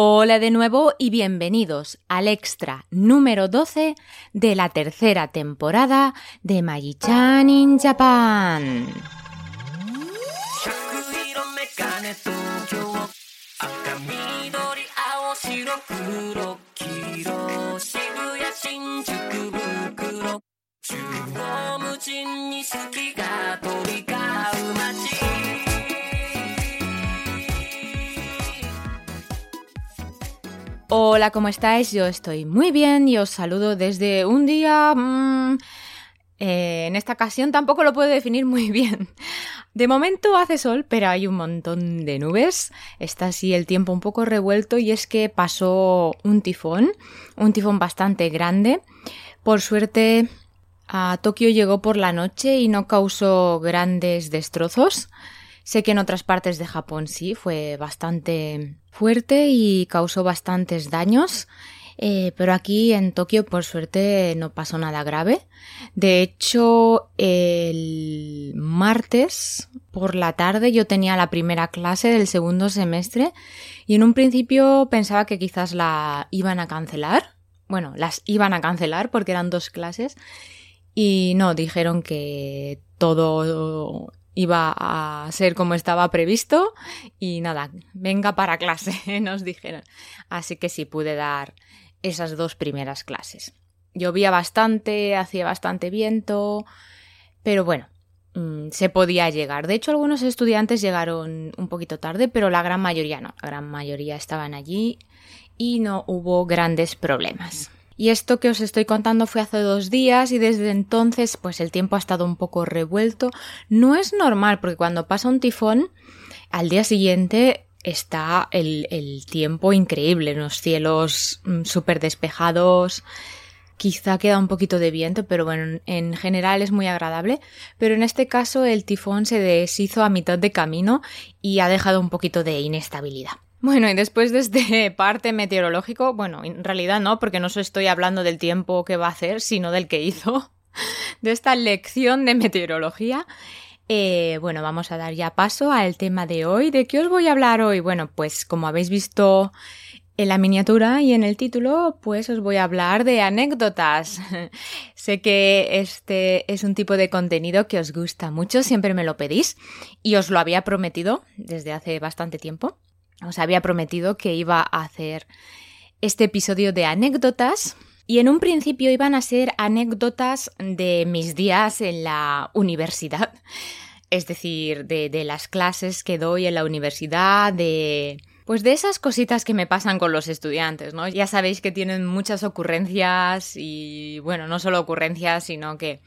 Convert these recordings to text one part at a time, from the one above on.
Hola de nuevo y bienvenidos al extra número 12 de la tercera temporada de Magi-chan in Japan. Hola, ¿cómo estáis? Yo estoy muy bien y os saludo desde un día... mm, eh, en esta ocasión tampoco lo puedo definir muy bien. De momento hace sol, pero hay un montón de nubes. Está así el tiempo un poco revuelto y es que pasó un tifón, un tifón bastante grande. Por suerte a Tokio llegó por la noche y no causó grandes destrozos. Sé que en otras partes de Japón sí, fue bastante fuerte y causó bastantes daños. Eh, pero aquí en Tokio, por suerte, no pasó nada grave. De hecho, el martes por la tarde yo tenía la primera clase del segundo semestre y en un principio pensaba que quizás la iban a cancelar. Bueno, las iban a cancelar porque eran dos clases y no, dijeron que todo iba a ser como estaba previsto y nada, venga para clase, nos dijeron. Así que sí pude dar esas dos primeras clases. Llovía bastante, hacía bastante viento, pero bueno, mm, se podía llegar. De hecho, algunos estudiantes llegaron un poquito tarde, pero la gran mayoría no. La gran mayoría estaban allí y no hubo grandes problemas. Y esto que os estoy contando fue hace dos días y desde entonces pues el tiempo ha estado un poco revuelto. No es normal porque cuando pasa un tifón al día siguiente está el, tiempo increíble, los cielos mm, súper despejados, quizá queda un poquito de viento, pero bueno, en- en general es muy agradable. Pero en este caso el tifón se deshizo a mitad de camino y ha dejado un poquito de inestabilidad. Bueno, y después de este parte meteorológico, bueno, en realidad no, porque no os estoy hablando del tiempo que va a hacer, sino del que hizo, de esta lección de meteorología. Eh, bueno, vamos a dar ya paso al tema de hoy. ¿De qué os voy a hablar hoy? Bueno, pues como habéis visto en la miniatura y en el título, pues os voy a hablar de anécdotas. sé que este es un tipo de contenido que os gusta mucho, siempre me lo pedís y os lo había prometido desde hace bastante tiempo. Os había prometido que iba a hacer este episodio de anécdotas y en un principio iban a ser anécdotas de mis días en la universidad. Es decir, de, de las clases que doy en la universidad, de... Pues de esas cositas que me pasan con los estudiantes, ¿no? Ya sabéis que tienen muchas ocurrencias y, bueno, no solo ocurrencias, sino que,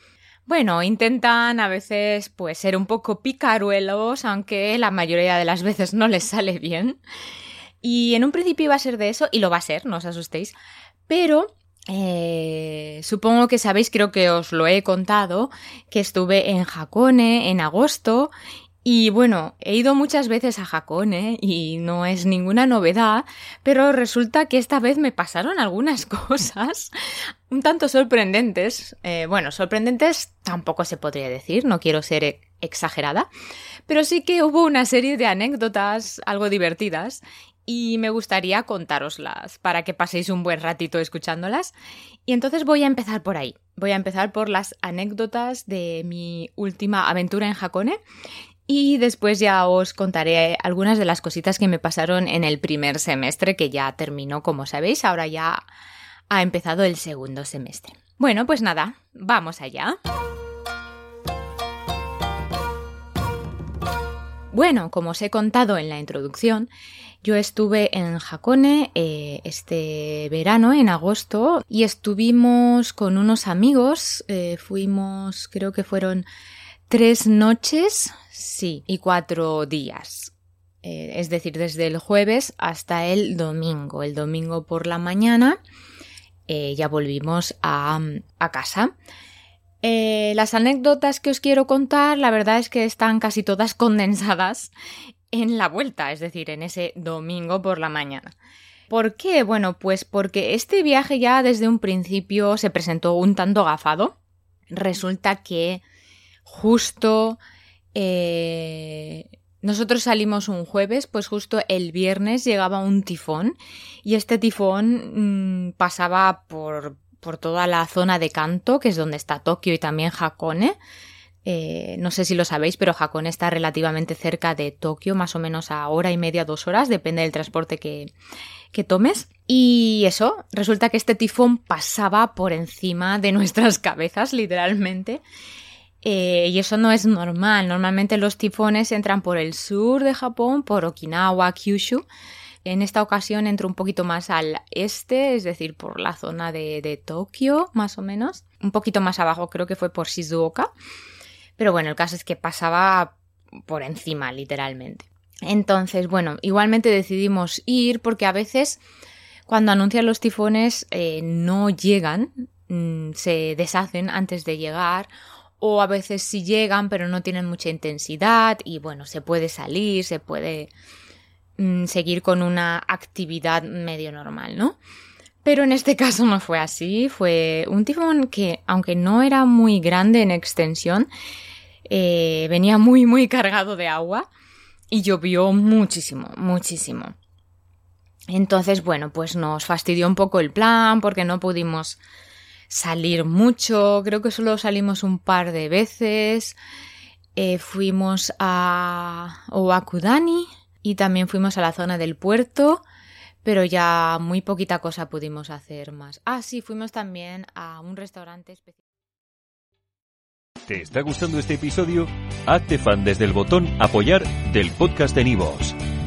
bueno, intentan a veces, pues, ser un poco picaruelos, aunque la mayoría de las veces no les sale bien. Y en un principio iba a ser de eso, y lo va a ser, no os asustéis, pero eh, supongo que sabéis, creo que os lo he contado, que estuve en Hakone en agosto y bueno, he ido muchas veces a Hakone y no es ninguna novedad, pero resulta que esta vez me pasaron algunas cosas un tanto sorprendentes. Eh, bueno, sorprendentes tampoco se podría decir, no quiero ser exagerada, pero sí que hubo una serie de anécdotas algo divertidas y me gustaría contároslas para que paséis un buen ratito escuchándolas. Y entonces voy a empezar por ahí. Voy a empezar por las anécdotas de mi última aventura en Hakone y después ya os contaré algunas de las cositas que me pasaron en el primer semestre que ya terminó, como sabéis, ahora ya ha empezado el segundo semestre. Bueno, pues nada, vamos allá. Bueno, como os he contado en la introducción, yo estuve en Hakone eh, este verano, en agosto, y estuvimos con unos amigos, eh, fuimos, creo que fueron tres noches, sí, y cuatro días. Eh, es decir, desde el jueves hasta el domingo. El domingo por la mañana eh, ya volvimos a, casa. Eh, las anécdotas que os quiero contar, la verdad es que están casi todas condensadas en la vuelta, es decir, en ese domingo por la mañana. ¿Por qué? Bueno, pues porque este viaje ya desde un principio se presentó un tanto agafado. Resulta que justo eh, nosotros salimos un jueves, pues justo el viernes llegaba un tifón y este tifón mmm, pasaba por, por toda la zona de Kanto, que es donde está Tokio y también Hakone. Eh, no sé si lo sabéis, pero Hakone está relativamente cerca de Tokio, más o menos a hora y media, dos horas, depende del transporte que, que tomes. Y eso, resulta que este tifón pasaba por encima de nuestras cabezas, literalmente. Eh, y eso no es normal. Normalmente los tifones entran por el sur de Japón, por Okinawa, Kyushu. En esta ocasión entró un poquito más al este, es decir, por la zona de, de Tokio, más o menos. Un poquito más abajo creo que fue por Shizuoka. Pero bueno, el caso es que pasaba por encima, literalmente. Entonces, bueno, igualmente decidimos ir porque a veces cuando anuncian los tifones eh, no llegan, mmm, se deshacen antes de llegar o a veces sí llegan pero no tienen mucha intensidad y bueno, se puede salir, se puede mmm, seguir con una actividad medio normal, ¿no? Pero en este caso no fue así, fue un tifón que aunque no era muy grande en extensión, eh, venía muy muy cargado de agua y llovió muchísimo, muchísimo. Entonces, bueno, pues nos fastidió un poco el plan porque no pudimos salir mucho, creo que solo salimos un par de veces. Eh, fuimos a Owakudani y también fuimos a la zona del puerto, pero ya muy poquita cosa pudimos hacer más. Ah, sí, fuimos también a un restaurante especial. ¿Te está gustando este episodio? Hazte fan desde el botón Apoyar del podcast de Nivos.